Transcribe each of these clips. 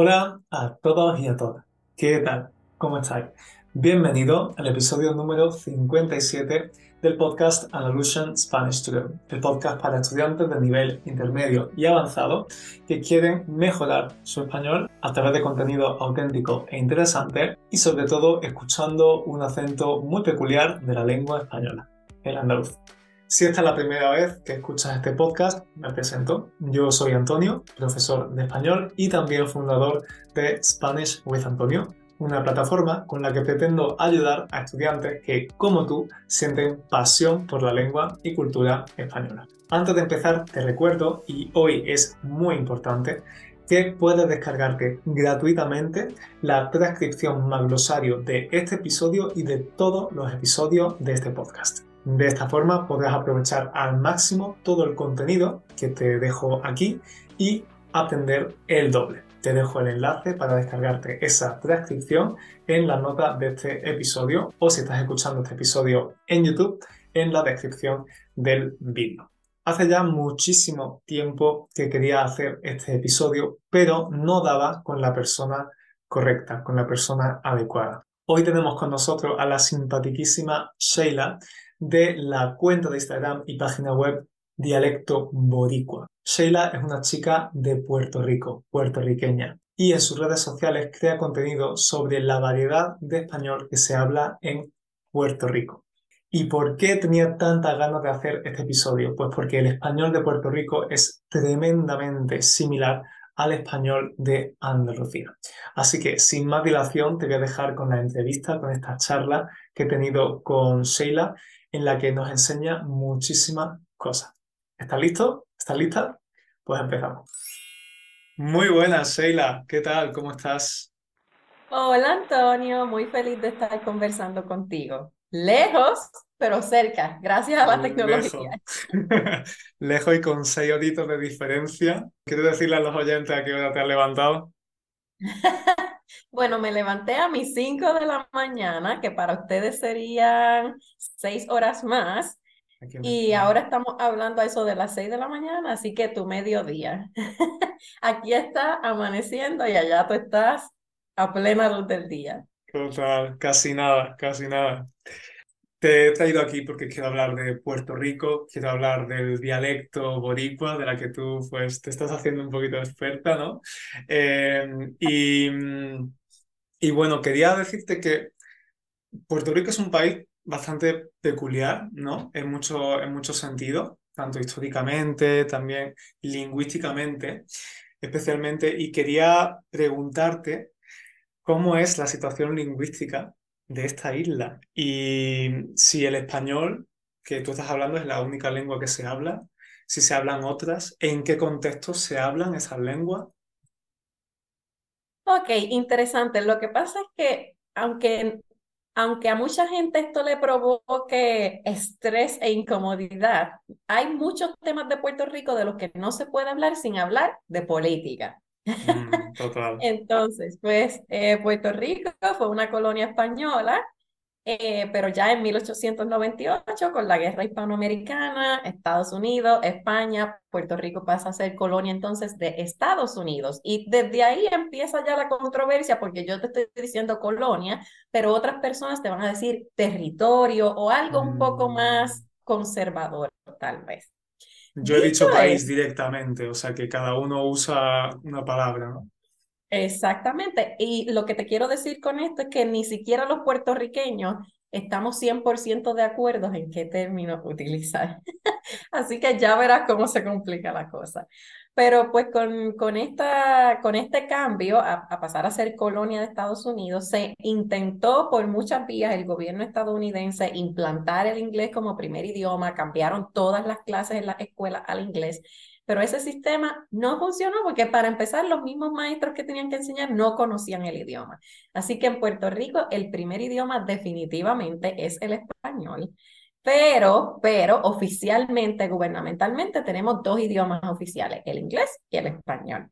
Hola a todos y a todas. ¿Qué tal? ¿Cómo estáis? Bienvenido al episodio número 57 del podcast Andalusian Spanish Today, el podcast para estudiantes de nivel intermedio y avanzado que quieren mejorar su español a través de contenido auténtico e interesante y sobre todo escuchando un acento muy peculiar de la lengua española, el andaluz. Si esta es la primera vez que escuchas este podcast, me presento. Yo soy Antonio, profesor de español y también fundador de Spanish with Antonio, una plataforma con la que pretendo ayudar a estudiantes que, como tú, sienten pasión por la lengua y cultura española. Antes de empezar, te recuerdo, y hoy es muy importante, que puedes descargarte gratuitamente la transcripción más glosario de este episodio y de todos los episodios de este podcast. De esta forma podrás aprovechar al máximo todo el contenido que te dejo aquí y aprender el doble. Te dejo el enlace para descargarte esa transcripción en la nota de este episodio o si estás escuchando este episodio en YouTube, en la descripción del vídeo. Hace ya muchísimo tiempo que quería hacer este episodio, pero no daba con la persona correcta, con la persona adecuada. Hoy tenemos con nosotros a la simpatiquísima Sheila, de la cuenta de Instagram y página web Dialecto Boricua. Sheila es una chica de Puerto Rico, puertorriqueña, y en sus redes sociales crea contenido sobre la variedad de español que se habla en Puerto Rico. ¿Y por qué tenía tantas ganas de hacer este episodio? Pues porque el español de Puerto Rico es tremendamente similar al español de Andalucía. Así que sin más dilación te voy a dejar con la entrevista, con esta charla que he tenido con Sheila en la que nos enseña muchísimas cosas. ¿Estás listo? ¿Estás lista? Pues empezamos. Muy buenas, Sheila. ¿Qué tal? ¿Cómo estás? Hola, Antonio. Muy feliz de estar conversando contigo. Lejos, pero cerca, gracias a la tecnología. Lejos, y con seis horitos de diferencia. ¿Quieres decirle a los oyentes a qué hora te has levantado? Bueno, me levanté a mis 5 de la mañana, que para ustedes serían 6 horas más. Y ahora estamos hablando a eso de las 6 de la mañana, así que tu mediodía. Aquí está amaneciendo y allá tú estás a plena luz del día. Total, casi nada, casi nada. Te he traído aquí porque quiero hablar de Puerto Rico, quiero hablar del dialecto boricua, de la que tú pues te estás haciendo un poquito experta, ¿no? Em, y, y bueno, quería decirte que Puerto Rico es un país bastante peculiar, ¿no? En mucho, en muchos sentidos, tanto históricamente, también lingüísticamente, especialmente, y quería preguntarte cómo es la situación lingüística de esta isla y si el español que tú estás hablando es la única lengua que se habla, si se hablan otras, en qué contexto se hablan esas lenguas Ok, interesante. Lo que pasa es que aunque, aunque a mucha gente esto le provoque estrés e incomodidad, hay muchos temas de Puerto Rico de los que no se puede hablar sin hablar de política. Mm, total. Entonces, pues eh, Puerto Rico fue una colonia española eh, pero ya en 1898, con la guerra hispanoamericana, Estados Unidos, España, Puerto Rico pasa a ser colonia entonces de Estados Unidos. Y desde ahí empieza ya la controversia, porque yo te estoy diciendo colonia, pero otras personas te van a decir territorio o algo un poco más mm. conservador, tal vez. Yo he dicho país directamente, o sea que cada uno usa una palabra, ¿no? Exactamente. Y lo que te quiero decir con esto es que ni siquiera los puertorriqueños estamos 100% de acuerdo en qué término utilizar. Así que ya verás cómo se complica la cosa. Pero pues con, con, esta, con este cambio a, a, pasar a ser colonia de Estados Unidos, se intentó por muchas vías el gobierno estadounidense implantar el inglés como primer idioma, cambiaron todas las clases en la escuela al inglés pero ese sistema no funcionó porque para empezar los mismos maestros que tenían que enseñar no conocían el idioma. Así que en Puerto Rico el primer idioma definitivamente es el español. Pero, pero oficialmente, gubernamentalmente, tenemos dos idiomas oficiales, el inglés y el español.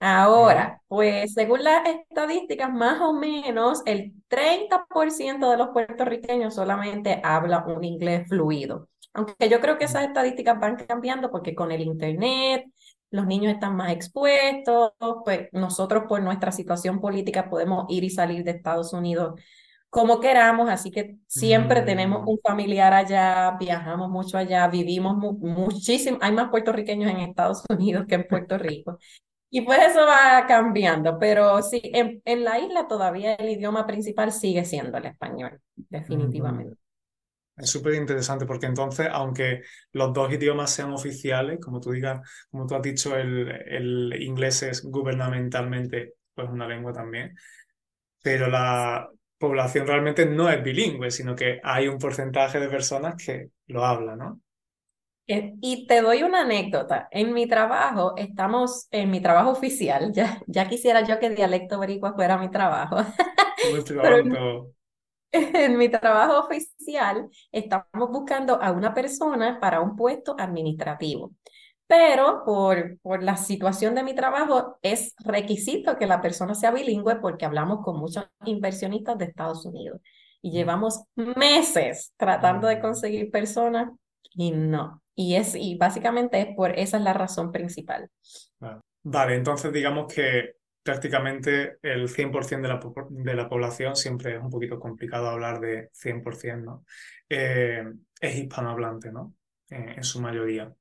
Ahora, pues según las estadísticas, más o menos el 30% de los puertorriqueños solamente habla un inglés fluido. Aunque yo creo que esas estadísticas van cambiando porque con el Internet los niños están más expuestos, pues nosotros por nuestra situación política podemos ir y salir de Estados Unidos como queramos, así que siempre tenemos Mm, un familiar allá, viajamos mucho allá, vivimos muchísimo, hay más puertorriqueños en Estados Unidos que en Puerto Rico. Y pues eso va cambiando, pero sí, en, en la isla todavía el idioma principal sigue siendo el español, definitivamente. Es súper interesante porque entonces, aunque los dos idiomas sean oficiales, como tú digas, como tú has dicho, el, el inglés es gubernamentalmente pues una lengua también, pero la población realmente no es bilingüe, sino que hay un porcentaje de personas que lo hablan, ¿no? Eh, Y te doy una anécdota. En mi trabajo, estamos en mi trabajo oficial, ya, ya quisiera yo que dialecto boricua fuera mi trabajo, Muy pero en, pronto. en mi trabajo oficial estamos buscando a una persona para un puesto administrativo. Pero por, por la situación de mi trabajo es requisito que la persona sea bilingüe porque hablamos con muchos inversionistas de Estados Unidos y llevamos meses tratando de Mm, conseguir personas y no. Y es y básicamente es por esa es la razón principal. Vale, entonces digamos que prácticamente el 100% de la, de la población, siempre es un poquito complicado hablar de 100%, ¿no? Eh, es hispanohablante, ¿no? Eh, en su mayoría.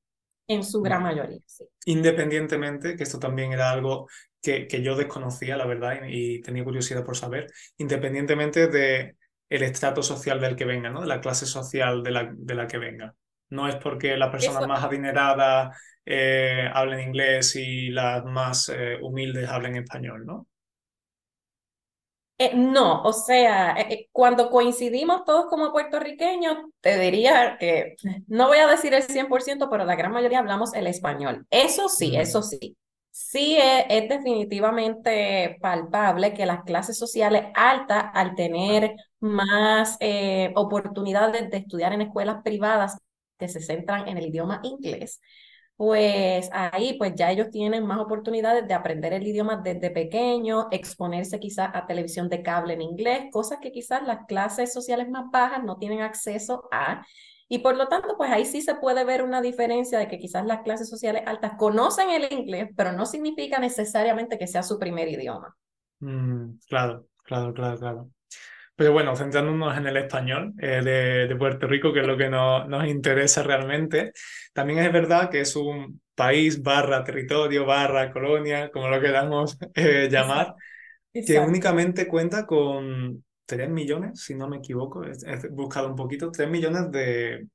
En su gran mayoría, sí. Independientemente, que esto también era algo que, que yo desconocía, la verdad, y, y tenía curiosidad por saber, independientemente de el estrato social del que venga, ¿no? De la clase social de la, de la que venga. No es porque las personas Eso más adineradas eh, hablen inglés y las más eh, humildes hablen español, ¿no? Eh, no, o sea, eh, eh, cuando coincidimos todos como puertorriqueños, te diría que no voy a decir el 100%, pero la gran mayoría hablamos el español. Eso sí, eso sí. Sí es, es definitivamente palpable que las clases sociales altas, al tener más eh, oportunidades de estudiar en escuelas privadas que se centran en el idioma inglés, pues ahí pues ya ellos tienen más oportunidades de aprender el idioma desde pequeño, exponerse quizás a televisión de cable en inglés, cosas que quizás las clases sociales más bajas no tienen acceso a. Y por lo tanto, pues ahí sí se puede ver una diferencia de que quizás las clases sociales altas conocen el inglés, pero no significa necesariamente que sea su primer idioma. Mm, claro, claro, claro, claro. Pero bueno, centrándonos en el español eh, de, de Puerto Rico, que es lo que no- nos interesa realmente, también es verdad que es un país barra territorio, barra colonia, como lo queramos eh, llamar, Exacto. que únicamente cuenta con 3 millones, si no me equivoco, he, he buscado un poquito, 3 millones de,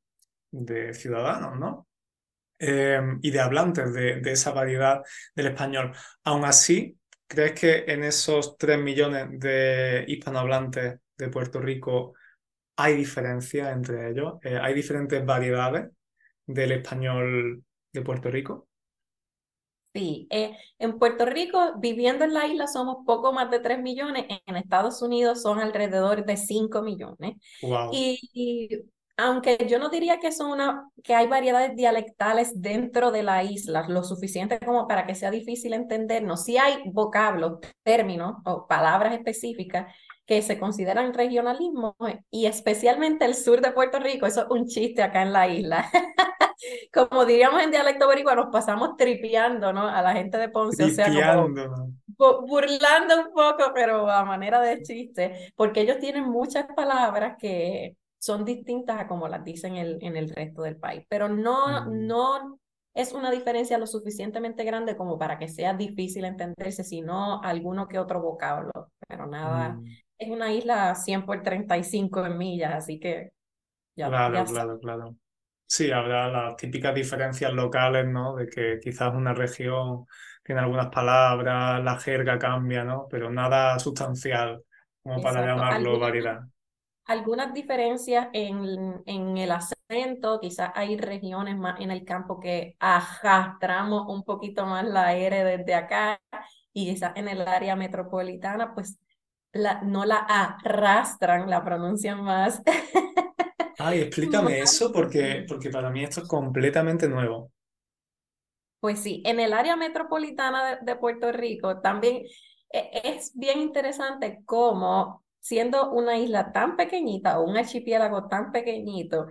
de ciudadanos, ¿no? Eh, y de hablantes de, de esa variedad del español. Aún así, ¿crees que en esos 3 millones de hispanohablantes de Puerto Rico hay diferencia entre ellos? Eh, ¿hay diferentes variedades del español de Puerto Rico? Sí, eh, en Puerto Rico, viviendo en la isla, somos poco más de 3 millones, en Estados Unidos son alrededor de 5 millones. Wow. Y, y aunque yo no diría que son una, que hay variedades dialectales dentro de la isla, lo suficiente como para que sea difícil entendernos, sí hay vocablos, términos o palabras específicas que se consideran regionalismo y especialmente el sur de Puerto Rico, eso es un chiste acá en la isla. como diríamos en dialecto boricua, nos pasamos tripeando, ¿no? A la gente de Ponce, o sea, como bu- burlando un poco, pero a manera de chiste, porque ellos tienen muchas palabras que son distintas a como las dicen el, en el resto del país, pero no, Mm, no es una diferencia lo suficientemente grande como para que sea difícil entenderse, sino alguno que otro vocablo, pero nada, mm. Es una isla 100 por 35 en millas, así que ya, Claro, ya claro, claro. Sí, habrá las típicas diferencias locales, ¿no? De que quizás una región tiene algunas palabras, la jerga cambia, ¿no? Pero nada sustancial como para Exacto. llamarlo Algunas variedad. algunas diferencias en, en el acento, quizás hay regiones más en el campo que arrastramos un poquito más la R desde acá y quizás en el área metropolitana pues la, no la arrastran, la pronuncian más. Ay, explícame eso porque, porque para mí esto es completamente nuevo. Pues sí, en el área metropolitana de, de Puerto Rico también eh, es bien interesante cómo siendo una isla tan pequeñita o un archipiélago tan pequeñito,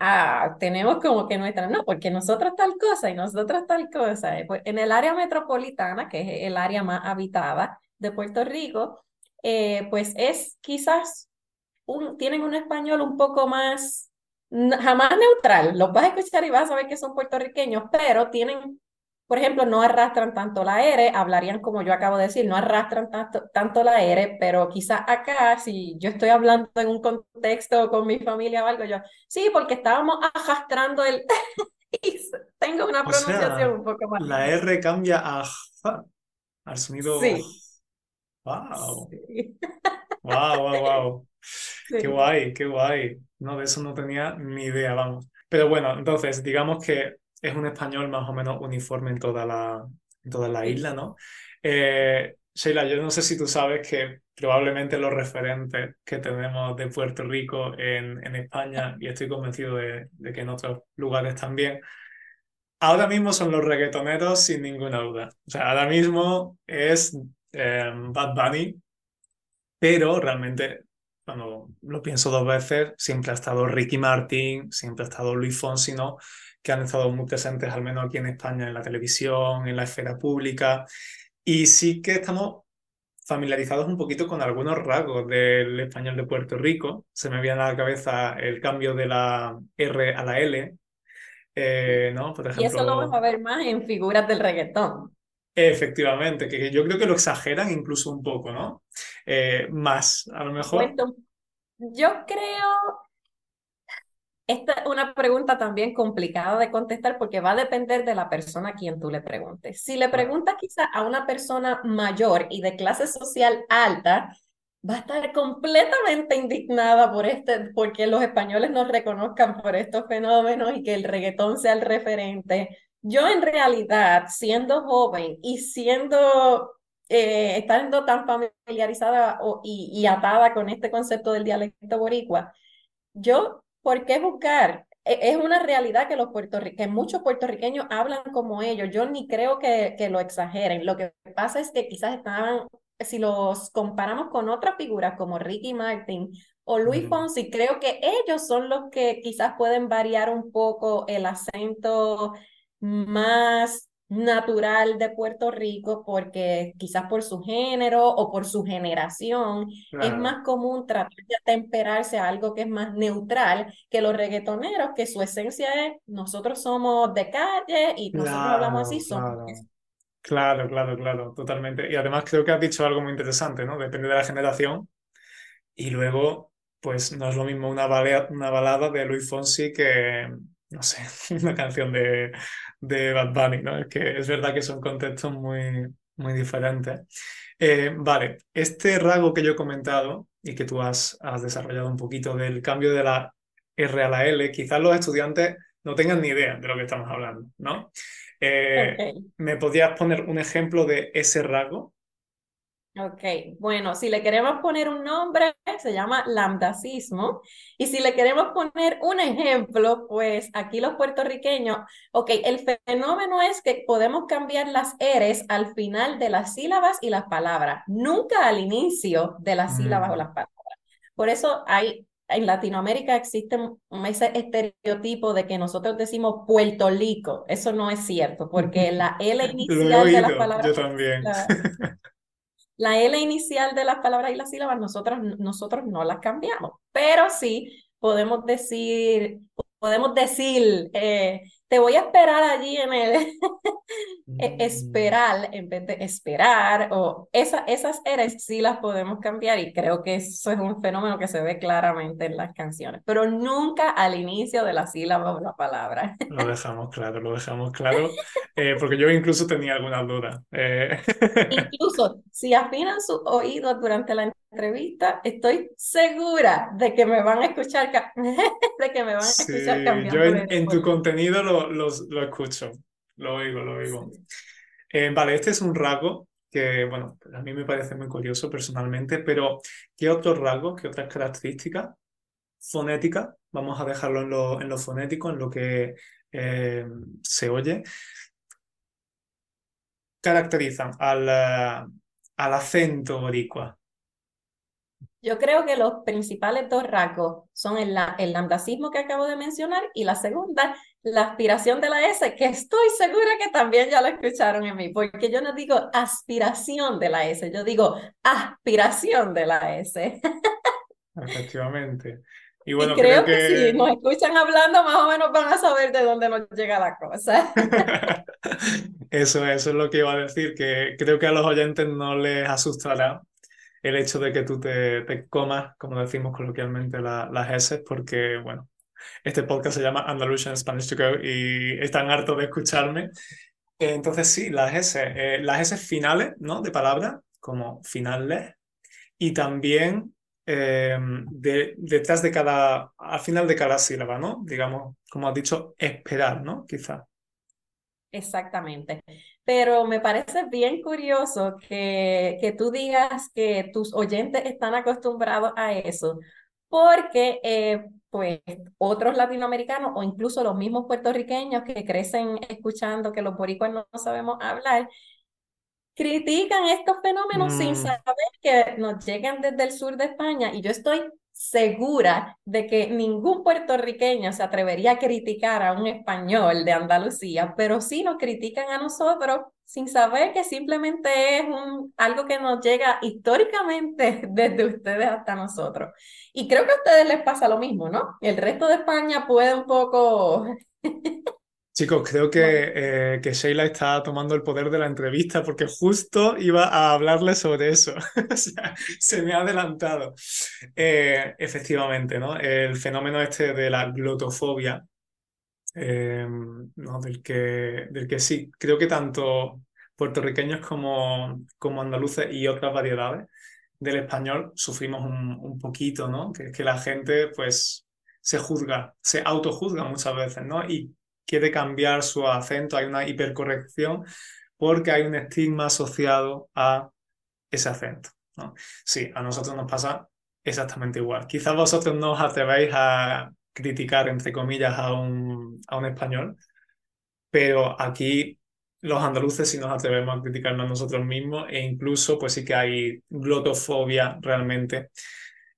ah, tenemos como que nuestra, no, porque nosotros tal cosa y nosotros tal cosa. Eh, pues, en el área metropolitana, que es el área más habitada de Puerto Rico, eh, pues es quizás, un, tienen un español un poco más, jamás neutral, los vas a escuchar y vas a saber que son puertorriqueños, pero tienen por ejemplo, no arrastran tanto la R, hablarían como yo acabo de decir, no arrastran tanto, tanto la R, pero quizás acá, si yo estoy hablando en un contexto con mi familia o algo, yo, sí, porque estábamos arrastrando el... tengo una pronunciación un poco más. La R cambia a al sonido... Sí. Wow. Wow, wow, wow. Qué guay, qué guay. No, de eso no tenía ni idea, vamos. Pero bueno, entonces, digamos que es un español más o menos uniforme en toda la, toda la isla, ¿no? Eh, Sheila, yo no sé si tú sabes que probablemente los referentes que tenemos de Puerto Rico en, en España, y estoy convencido de, que en otros lugares también, ahora mismo son los reggaetoneros sin ninguna duda. O sea, ahora mismo es eh, Bad Bunny, pero realmente cuando lo pienso dos veces, siempre ha estado Ricky Martin, siempre ha estado Luis Fonsi, ¿no? que han estado muy presentes, al menos aquí en España, en la televisión, en la esfera pública. Y sí que estamos familiarizados un poquito con algunos rasgos del español de Puerto Rico. Se me viene a la cabeza el cambio de la R a la L, eh, ¿no? Por ejemplo, y eso lo vamos a ver más en figuras del reggaetón. Efectivamente, que yo creo que lo exageran incluso un poco, ¿no? Eh, más, a lo mejor. Yo creo esta es una pregunta también complicada de contestar porque va a depender de la persona a quien tú le preguntes. Si le preguntas quizá a una persona mayor y de clase social alta, va a estar completamente indignada por este, porque los españoles nos reconozcan por estos fenómenos y que el reggaetón sea el referente. Yo en realidad, siendo joven y siendo, eh, estando tan familiarizada y, y atada con este concepto del dialecto boricua, yo ¿Por qué buscar? E, es una realidad que, los que muchos puertorriqueños hablan como ellos. Yo ni creo que, que lo exageren. Lo que pasa es que quizás estaban, si los comparamos con otras figuras como Ricky Martin o Luis Fonsi, creo que ellos son los que quizás pueden variar un poco el acento más natural de Puerto Rico porque quizás por su género o por su generación es más común tratar de atemperarse a algo que es más neutral que los reggaetoneros, que su esencia es nosotros somos de calle y nosotros hablamos así, somos claro. Claro, claro, totalmente. Y además creo que has dicho algo muy interesante, ¿no? Depende de la generación. Y luego, pues no es lo mismo una, una balada de Luis Fonsi que, no sé, una canción de, de Bad Bunny, ¿no? Es que es verdad que son contextos muy, muy diferentes. Eh, vale, este rasgo que yo he comentado y que tú has, has desarrollado un poquito del cambio de la R a la L, quizás los estudiantes no tengan ni idea de lo que estamos hablando, ¿no? Eh, ¿Me podrías poner un ejemplo de ese rasgo? Ok, bueno, si le queremos poner un nombre, se llama lambdacismo. Y si le queremos poner un ejemplo, pues aquí los puertorriqueños, ok, el fenómeno es que podemos cambiar las eres al final de las sílabas y las palabras, nunca al inicio de las sílabas o mm. las palabras. Por eso hay, en Latinoamérica existe ese estereotipo de que nosotros decimos Puerto Rico. Eso no es cierto, porque la L inicial de las palabras... Yo también. La L inicial de las palabras y las sílabas nosotros, nosotros no las cambiamos, pero sí podemos decir, podemos decir, eh, te voy a esperar allí en el e, esperar en vez de esperar, o esa, esas eres sí las podemos cambiar y creo que eso es un fenómeno que se ve claramente en las canciones, pero nunca al inicio de la sílaba o la palabra. Lo dejamos claro, lo dejamos claro, eh, porque yo incluso tenía algunas dudas. Eh. Incluso si afinan sus oídos durante la entrevista, estoy segura de que me van a escuchar, de que me van a escuchar cambiando. Yo en, tu contenido lo, lo, escucho, lo oigo, lo oigo. Eh, vale, este es un rasgo que, bueno, a mí me parece muy curioso personalmente, pero ¿qué otros rasgos, qué otras características fonéticas, vamos a dejarlo en lo, en lo fonético, en lo que eh, se oye, caracterizan al, al acento boricua? Yo creo que los principales dos rasgos son el, el lambdacismo que acabo de mencionar y la segunda, la aspiración de la S, que estoy segura que también ya lo escucharon en mí, porque yo no digo aspiración de la S, yo digo aspiración de la S. Efectivamente. Y, bueno, creo, que... que... si nos escuchan hablando, más o menos van a saber de dónde nos llega la cosa. eso, eso es lo que iba a decir, que creo que a los oyentes no les asustará el hecho de que tú te, te comas, como decimos coloquialmente, las S, porque, bueno, este podcast se llama Andalusian Spanish to Go y están hartos de escucharme. Entonces, sí, las S, eh, las S finales, ¿no? De palabras, como finales, y también de, detrás de cada, al final de cada sílaba, ¿no? Digamos, como has dicho, esperar, ¿no? Quizá. Exactamente. Pero me parece bien curioso que, que tú digas que tus oyentes están acostumbrados a eso, porque eh, pues otros latinoamericanos o incluso los mismos puertorriqueños que crecen escuchando que los boricuas no, sabemos hablar, critican estos fenómenos sin mm. saber que nos llegan desde el sur de España y yo estoy segura de que ningún puertorriqueño se atrevería a criticar a un español de Andalucía, pero sí nos critican a nosotros sin saber que simplemente es un, algo que nos llega históricamente desde ustedes hasta nosotros. Y creo que a ustedes les pasa lo mismo, ¿no? El resto de España puede un poco Chicos, creo que, eh, que, Sheila está tomando el poder de la entrevista porque justo iba a hablarle sobre eso. o sea, se me ha adelantado. Eh, efectivamente, ¿no? El fenómeno este de la glotofobia, eh, ¿no? del, que, del que sí, creo que tanto puertorriqueños como, como andaluces y otras variedades del español sufrimos un, un poquito, ¿no? Que, que la gente, pues, se juzga, se autojuzga muchas veces, ¿no? Y quiere cambiar su acento, hay una hipercorrección porque hay un estigma asociado a ese acento. Sí, a nosotros nos pasa exactamente igual. Quizás vosotros no os atrevéis a criticar, entre comillas, a un, a un español, pero aquí los andaluces sí nos atrevemos a criticarnos a nosotros mismos e incluso pues sí que hay glotofobia realmente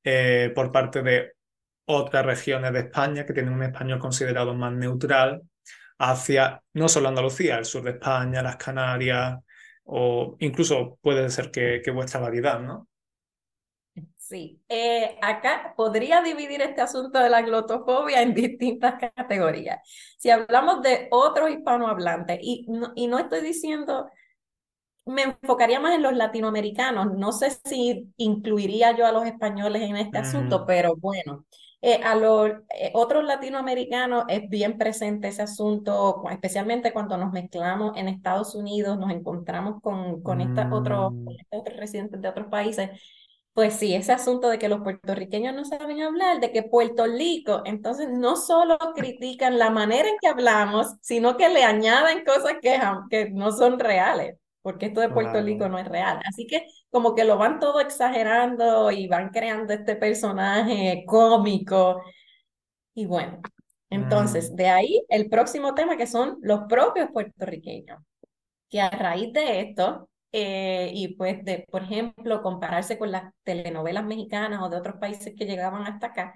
eh, por parte de otras regiones de España que tienen un español considerado más neutral hacia no solo Andalucía, el sur de España, las Canarias, o incluso puede ser que, vuestra variedad, ¿no? Sí, eh, acá podría dividir este asunto de la glotofobia en distintas categorías. Si hablamos de otros hispanohablantes, y no, y no estoy diciendo, me enfocaría más en los latinoamericanos, no sé si incluiría yo a los españoles en este asunto, mm. pero bueno, eh, a los eh, otros latinoamericanos es bien presente ese asunto, especialmente cuando nos mezclamos en Estados Unidos, nos encontramos con, con, otros, mm. otros residentes de otros países. Pues sí, ese asunto de que los puertorriqueños no saben hablar, de que Puerto Rico, entonces no solo critican la manera en que hablamos, sino que le añaden cosas que, que no son reales porque esto de Puerto Rico no es real. Así que como que lo van todo exagerando y van creando este personaje cómico. Y bueno, entonces mm. de ahí el próximo tema que son los propios puertorriqueños, que a raíz de esto, eh, y pues de, por ejemplo, compararse con las telenovelas mexicanas o de otros países que llegaban hasta acá,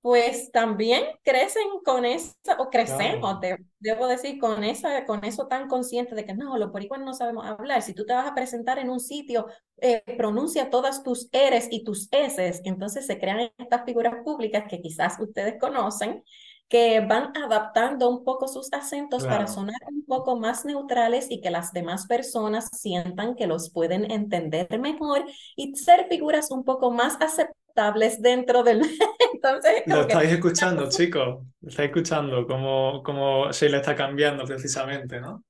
pues también crecen con eso, o crecemos, debo decir, con, esa, con eso tan consciente de que no, los boricuas no sabemos hablar. Si tú te vas a presentar en un sitio, eh, pronuncia todas tus eres y tus eses, entonces se crean estas figuras públicas que quizás ustedes conocen, que van adaptando un poco sus acentos para sonar un poco más neutrales y que las demás personas sientan que los pueden entender mejor y ser figuras un poco más aceptadas dentro del... Entonces, Lo estáis escuchando, chicos. Estáis escuchando cómo, cómo Sheila está cambiando precisamente, ¿no?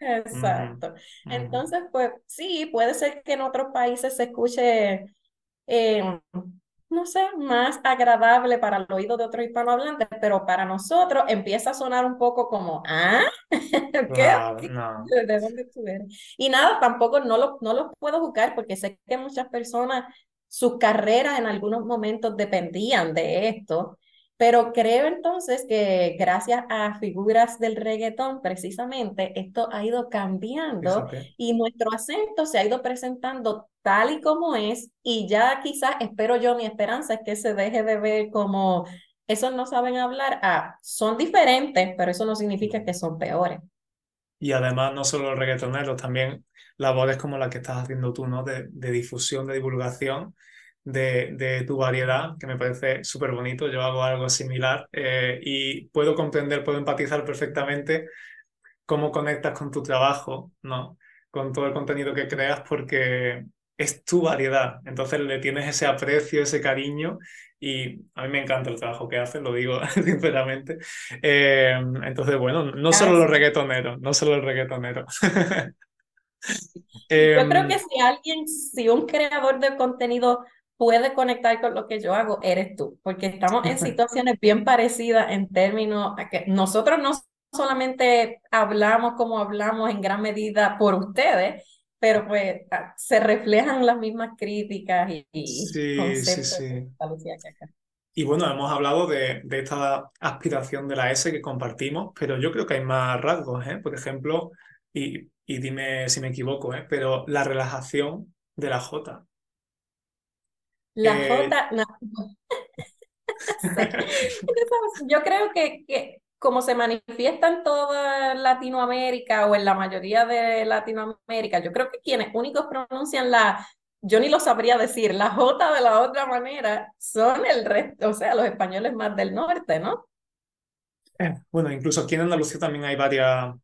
Exacto. Entonces, pues sí, puede ser que en otros países se escuche, eh, no sé, más agradable para el oído de otros hispanohablantes, pero para nosotros empieza a sonar un poco como, ¿ah? ¿Qué? ¿De dónde tú Y nada, tampoco no lo, no lo puedo juzgar porque sé que muchas personas sus carreras en algunos momentos dependían de esto. Pero creo entonces que gracias a figuras del reggaetón, precisamente, esto ha ido cambiando y nuestro acento se ha ido presentando tal y como es y ya quizás, espero yo, mi esperanza es que se deje de ver como esos no saben hablar, ah, son diferentes, pero eso no significa que son peores. Y además, no solo los reggaetoneros, también labores como la que estás haciendo tú, ¿no? De, de difusión, de divulgación de, de tu variedad, que me parece súper bonito. Yo hago algo similar eh, y puedo comprender, puedo empatizar perfectamente cómo conectas con tu trabajo, ¿no? Con todo el contenido que creas, porque es tu variedad. Entonces le tienes ese aprecio, ese cariño y a mí me encanta el trabajo que haces, lo digo sinceramente. Eh, entonces, bueno, no solo los reggaetoneros, no solo los reggaetoneros. Yo creo que si alguien, si un creador de contenido puede conectar con lo que yo hago, eres tú, porque estamos en situaciones bien parecidas en términos a que nosotros no solamente hablamos como hablamos en gran medida por ustedes, pero pues ah, se reflejan las mismas críticas y, sí, sí, sí. Y bueno, hemos hablado de, de, esta aspiración de la S que compartimos, pero yo creo que hay más rasgos, ¿eh? Por ejemplo, y, y dime si me equivoco, ¿eh? Pero la relajación de la J. La eh, J, no. Yo creo que, que como se manifiesta en toda Latinoamérica o en la mayoría de Latinoamérica, yo creo que quienes únicos pronuncian la, yo ni lo sabría decir, la J de la otra manera son el resto, o sea, los españoles más del norte, ¿no? Eh, bueno, incluso aquí en Andalucía también hay varias,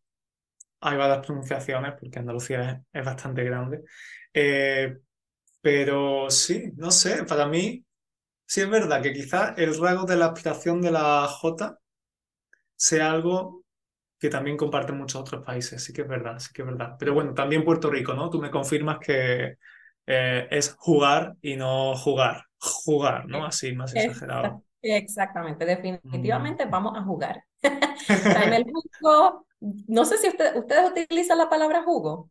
hay varias pronunciaciones, porque Andalucía es, bastante grande. Eh, pero sí, no sé, para mí sí es verdad que quizás el rasgo de la aspiración de la J sea algo que también comparten muchos otros países, sí que es verdad, sí que es verdad. Pero bueno, también Puerto Rico, ¿no? Tú me confirmas que eh, es jugar y no jugar, jugar, ¿no? Así, más exagerado. Exactamente, definitivamente mm. vamos a jugar. en el jugo, no sé si ustedes utilizan la palabra jugo.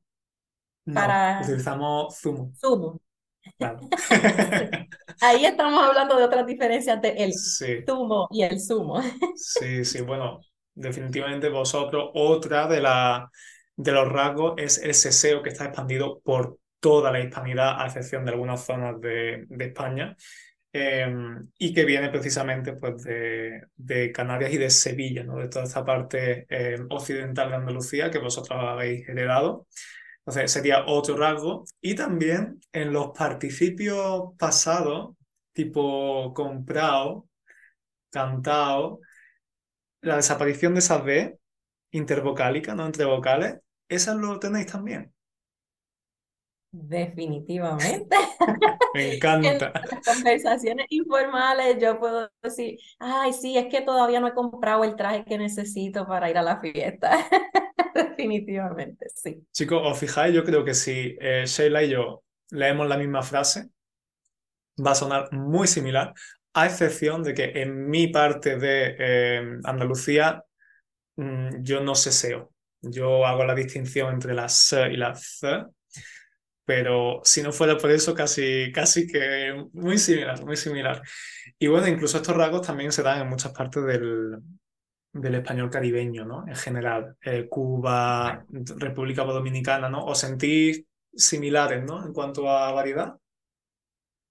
No, utilizamos zumo. Zumo. Ahí estamos hablando de otras diferencias de el zumo y el zumo. sí, sí, bueno, definitivamente vosotros, otra de, la, de los rasgos es el seseo que está expandido por toda la hispanidad, a excepción de algunas zonas de, de España, em, y que viene precisamente pues, de, de, Canarias y de Sevilla, ¿no? de toda esta parte em, occidental de Andalucía que vosotros habéis heredado. Entonces sería otro rasgo. Y también en los participios pasados, tipo comprado, cantado, la desaparición de esas B intervocálica, no entre vocales, esas lo tenéis también. Definitivamente. Me encanta. en las conversaciones informales yo puedo decir, ay, sí, es que todavía no he comprado el traje que necesito para ir a la fiesta. Definitivamente, sí. Chicos, os fijáis, yo creo que si eh, Sheila y yo leemos la misma frase, va a sonar muy similar, a excepción de que en mi parte de eh, Andalucía mm, yo no seseo. Yo hago la distinción entre la S y la C, pero si no fuera por eso, casi, casi que muy similar, muy similar. Y bueno, incluso estos rasgos también se dan en muchas partes del, del español caribeño, ¿no? En general, eh, Cuba, República Dominicana, ¿no? ¿Os sentís similares, ¿no? En cuanto a variedad.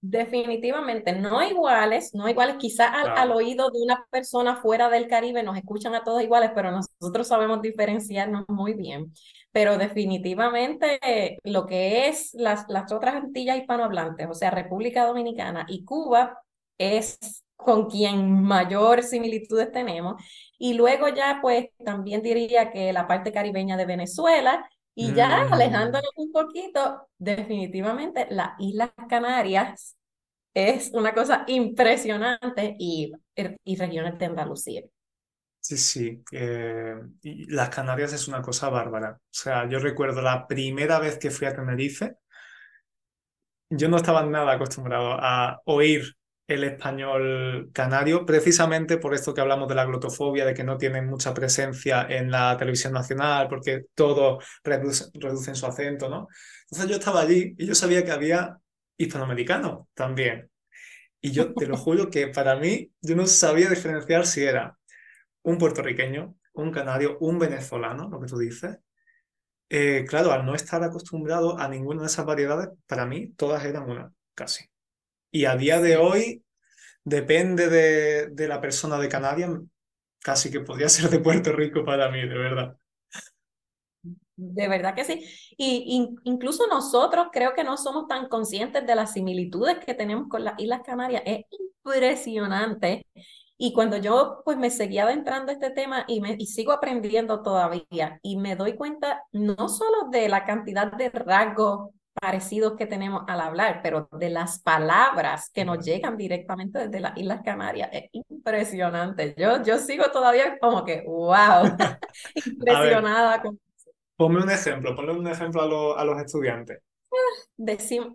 Definitivamente, no iguales, no iguales, quizás al, oído de una persona fuera del Caribe nos escuchan a todos iguales, pero nosotros sabemos diferenciarnos muy bien. Pero definitivamente lo que es las, las otras Antillas hispanohablantes, o sea, República Dominicana y Cuba, es con quien mayor similitudes tenemos. Y luego ya, pues, también diría que la parte caribeña de Venezuela, y ya mm. alejándonos un poquito, definitivamente las Islas Canarias es una cosa impresionante y, y regiones de Andalucía. Sí, sí. Eh, y las Canarias es una cosa bárbara. O sea, yo recuerdo la primera vez que fui a Tenerife, yo no estaba nada acostumbrado a oír el español canario, precisamente por esto que hablamos de la glotofobia, de que no tienen mucha presencia en la televisión nacional, porque todo reduce, reducen su acento, ¿no? Entonces yo estaba allí y yo sabía que había hispanoamericano también. Y yo te lo juro que para mí, yo no sabía diferenciar si era un puertorriqueño, un canario, un venezolano, lo que tú dices. Eh, claro, al no estar acostumbrado a ninguna de esas variedades, para mí todas eran una, casi. Y a día de hoy, depende de, de la persona de Canarias, casi que podría ser de Puerto Rico para mí, de verdad. De verdad que sí. Y incluso nosotros creo que no somos tan conscientes de las similitudes que tenemos con las Islas Canarias. Es impresionante. Y cuando yo pues me seguía adentrando a este tema y, me, y sigo aprendiendo todavía y me doy cuenta no solo de la cantidad de rasgos parecidos que tenemos al hablar, pero de las palabras que nos llegan directamente desde las Islas Canarias. Es impresionante. Yo, yo sigo todavía como que, wow, impresionada con Ponme un ejemplo, ponle un ejemplo a, los estudiantes.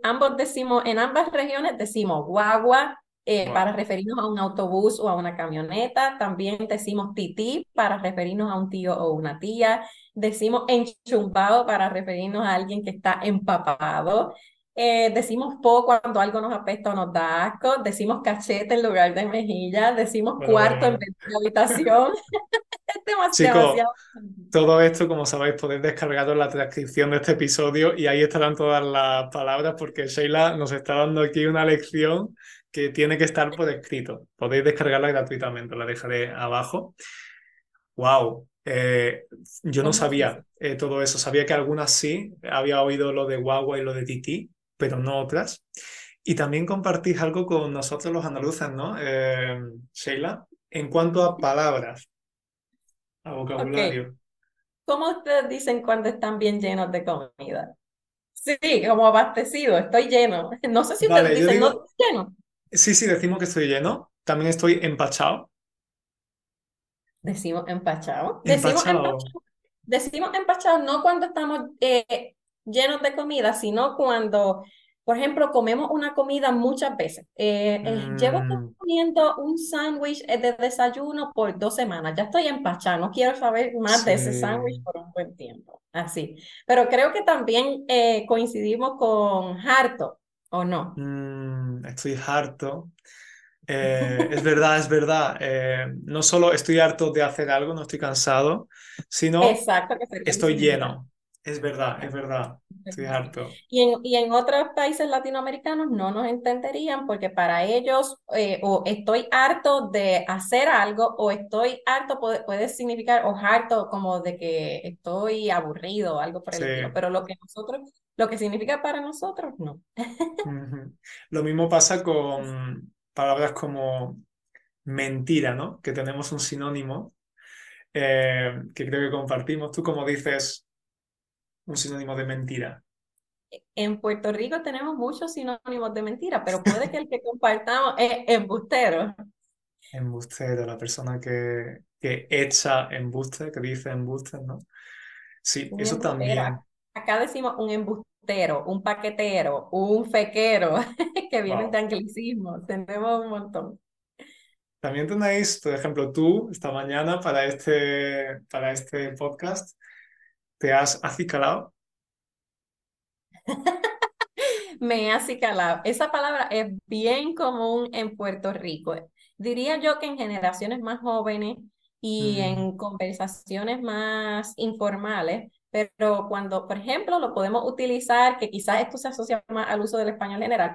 ambos decimos, en ambas regiones decimos guagua eh, para referirnos a un autobús o a una camioneta. También decimos tití para referirnos a un tío o una tía. Decimos enchumbado para referirnos a alguien que está empapado. Eh, decimos po cuando algo nos apesta o nos da asco. Decimos cachete en lugar de mejilla. Decimos cuarto en vez de habitación. Chicos, todo esto, como sabéis, podéis descargarlo en la transcripción de este episodio y ahí estarán todas las palabras porque Sheila nos está dando aquí una lección que tiene que estar por escrito. Podéis descargarla gratuitamente, la dejaré abajo. ¡Wow! Eh, yo no sabía eh, todo eso. Sabía que algunas sí, había oído lo de guagua y lo de tití, pero no otras. Y también compartís algo con nosotros los andaluces, ¿no? Eh, Sheila, en cuanto a palabras a vocabulario. ¿Cómo ustedes dicen cuando están bien llenos de comida? Sí, como abastecido, estoy lleno. No sé si ustedes dicen, no estoy lleno. Sí, sí, decimos que estoy lleno. También estoy empachado. Decimos empachado. Decimos empachado. Decimos empachado no cuando estamos eh, llenos de comida, sino cuando por ejemplo, comemos una comida muchas veces. Eh, eh, llevo mm. comiendo un sándwich de desayuno por dos semanas. Ya estoy empachada, no quiero saber más de ese sándwich por un buen tiempo. Así. Pero creo que también coincidimos con harto, ¿o no? Mm, estoy harto. es verdad, es verdad. no solo estoy harto de hacer algo, no estoy cansado, sino Exacto, estoy lleno. Es verdad, es verdad. Estoy harto. Y en, y en otros países latinoamericanos no nos entenderían porque para ellos eh, o estoy harto de hacer algo o estoy harto puede, significar o harto como de que estoy aburrido o algo por el estilo. Pero lo que nosotros, lo que significa para nosotros, no. Lo mismo pasa con palabras como mentira, ¿no? Que tenemos un sinónimo eh, que creo que compartimos. Tú como dices un sinónimo de mentira? En Puerto Rico tenemos muchos sinónimos de mentira, pero puede que el que compartamos es embustero. Embustero, la persona que, que echa embuste, que dice embuste, ¿no? Sí, eso también. Acá decimos un embustero, un paquetero, un fequero, que vienen de anglicismo. Tenemos un montón. También tenéis, por ejemplo, tú esta mañana para este, para este podcast ¿Te has acicalado? Me he acicalado. Esa palabra es bien común en Puerto Rico. Diría yo que en generaciones más jóvenes y mm. en conversaciones más informales, pero cuando, por ejemplo, lo podemos utilizar, que quizás esto se asocia más al uso del español general,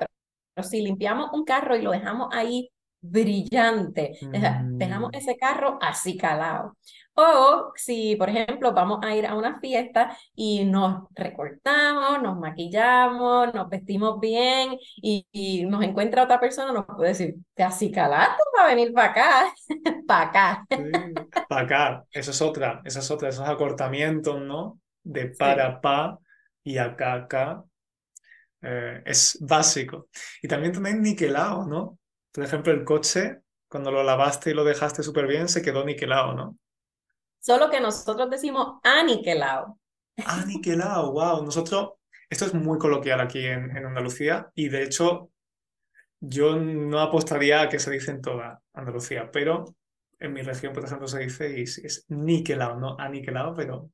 pero si limpiamos un carro y lo dejamos ahí brillante. dejamos mm. ese carro así calado. O si, por ejemplo, vamos a ir a una fiesta y nos recortamos, nos maquillamos, nos vestimos bien y, nos encuentra otra persona, nos puede decir, te acicalaste para venir para acá, para acá. para acá, eso es otra, eso es otra, esos acortamientos, ¿no? De para, pa y acá, acá. Eh, es básico. Y también tenéis niquelado, ¿no? Por ejemplo, el coche, cuando lo lavaste y lo dejaste súper bien, se quedó niquelado, ¿no? Solo que nosotros decimos aniquelado. Aniquelado, wow. Nosotros, esto es muy coloquial aquí en, Andalucía y de hecho yo no apostaría a que se dice en toda Andalucía, pero en mi región, por ejemplo, se dice y es niquelado, no aniquelado, pero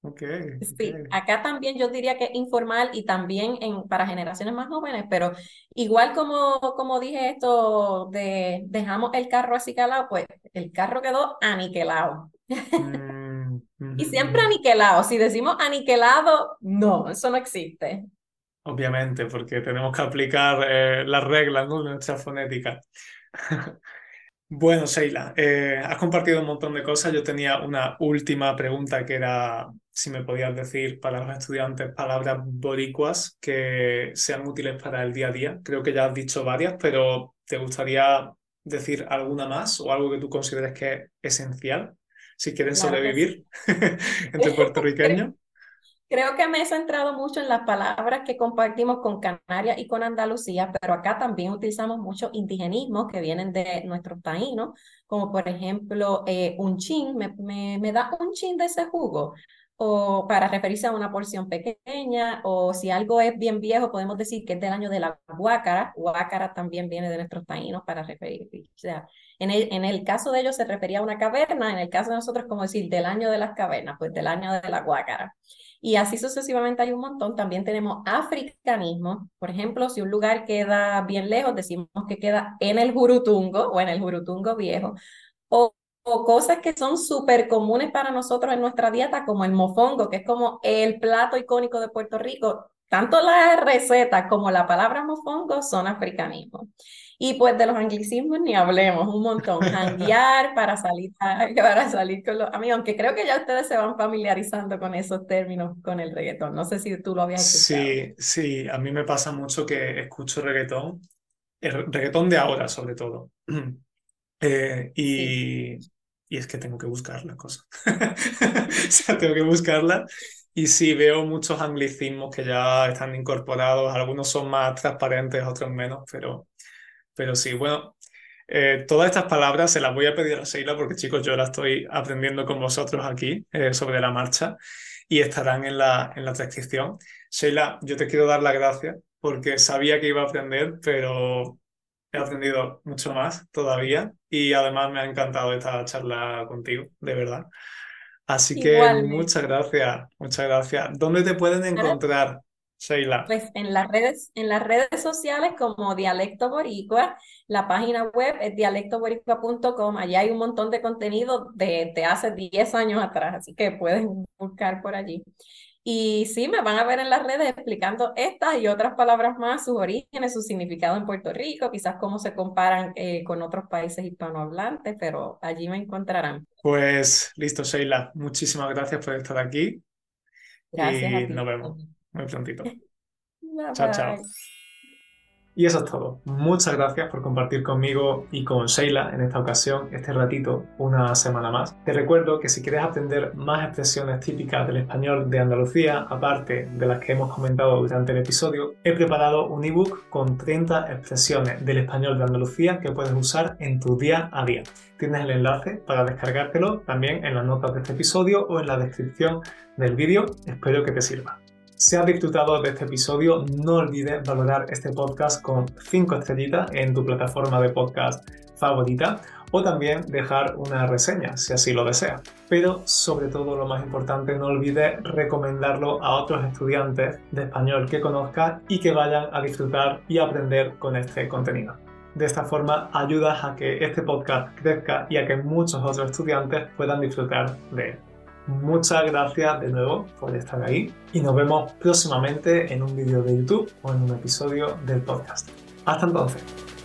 Okay, sí, acá también yo diría que es informal y también en, para generaciones más jóvenes, pero igual como, como dije esto de dejamos el carro así calado, pues el carro quedó aniquilado. Mm, y siempre aniquilado. Si decimos aniquilado, no, eso no existe. Obviamente, porque tenemos que aplicar eh, las reglas de nuestra fonética. Bueno, Sheila, eh, has compartido un montón de cosas. Yo tenía una última pregunta que era si me podías decir para los estudiantes palabras boricuas que sean útiles para el día a día. Creo que ya has dicho varias, pero ¿te gustaría decir alguna más o algo que tú consideres que es esencial si quieren sobrevivir entre puertorriqueños? Creo que me he centrado mucho en las palabras que compartimos con Canarias y con Andalucía, pero acá también utilizamos muchos indigenismos que vienen de nuestros taínos, como por ejemplo eh, un chin, me, me, me, da un chin de ese jugo, o para referirse a una porción pequeña, o si algo es bien viejo, podemos decir que es del año de la guácara, guácara también viene de nuestros taínos para referirse, o sea, en el, en el caso de ellos se refería a una caverna, en el caso de nosotros como decir del año de las cavernas, pues del año de la guácara. Y así sucesivamente hay un montón. También tenemos africanismo. Por ejemplo, si un lugar queda bien lejos, decimos que queda en el Jurutungo o en el Jurutungo viejo. O cosas que son súper comunes para nosotros en nuestra dieta, como el mofongo, que es como el plato icónico de Puerto Rico. Tanto la receta como la palabra mofongo son africanismo. Y pues de los anglicismos ni hablemos, un montón. Janguear para salir, para salir con los amigos, aunque creo que ya ustedes se van familiarizando con esos términos con el reggaetón. No sé si tú lo habías escuchado. Sí, sí, a mí me pasa mucho que escucho reggaetón, el reggaetón de ahora sobre todo. Eh, y, y es que tengo que buscar las cosas. o sea, tengo que buscarlas. Y sí, veo muchos anglicismos que ya están incorporados, algunos son más transparentes, otros menos, pero pero sí, bueno, eh, todas estas palabras se las voy a pedir a Sheila porque chicos, yo las estoy aprendiendo con vosotros aquí eh, sobre la marcha y estarán en la, en la transcripción. Sheila, yo te quiero dar las gracias porque sabía que iba a aprender, pero he aprendido mucho más todavía y además me ha encantado esta charla contigo, de verdad. Así que muchas gracias, muchas gracias. ¿Dónde te pueden encontrar? Sheila. Pues en las redes, en las redes sociales como Dialecto Boricua, la página web es dialectoboricua.com, allá hay un montón de contenido de, de hace 10 años atrás, así que pueden buscar por allí. Y sí, me van a ver en las redes explicando estas y otras palabras más, sus orígenes, su significado en Puerto Rico, quizás cómo se comparan eh, con otros países hispanohablantes, pero allí me encontrarán. Pues listo, Sheila. Muchísimas gracias por estar aquí. Gracias. Y nos vemos muy prontito. chao, chao. Y eso es todo. Muchas gracias por compartir conmigo y con Sheila en esta ocasión este ratito, una semana más. Te recuerdo que si quieres aprender más expresiones típicas del español de Andalucía, aparte de las que hemos comentado durante el episodio, he preparado un ebook con 30 expresiones del español de Andalucía que puedes usar en tu día a día. Tienes el enlace para descargártelo también en las notas de este episodio o en la descripción del vídeo. Espero que te sirva. Si has disfrutado de este episodio, no olvides valorar este podcast con 5 estrellitas en tu plataforma de podcast favorita o también dejar una reseña si así lo deseas. Pero sobre todo lo más importante, no olvides recomendarlo a otros estudiantes de español que conozcas y que vayan a disfrutar y aprender con este contenido. De esta forma ayudas a que este podcast crezca y a que muchos otros estudiantes puedan disfrutar de él. Muchas gracias de nuevo por estar ahí y nos vemos próximamente en un vídeo de YouTube o en un episodio del podcast. Hasta entonces.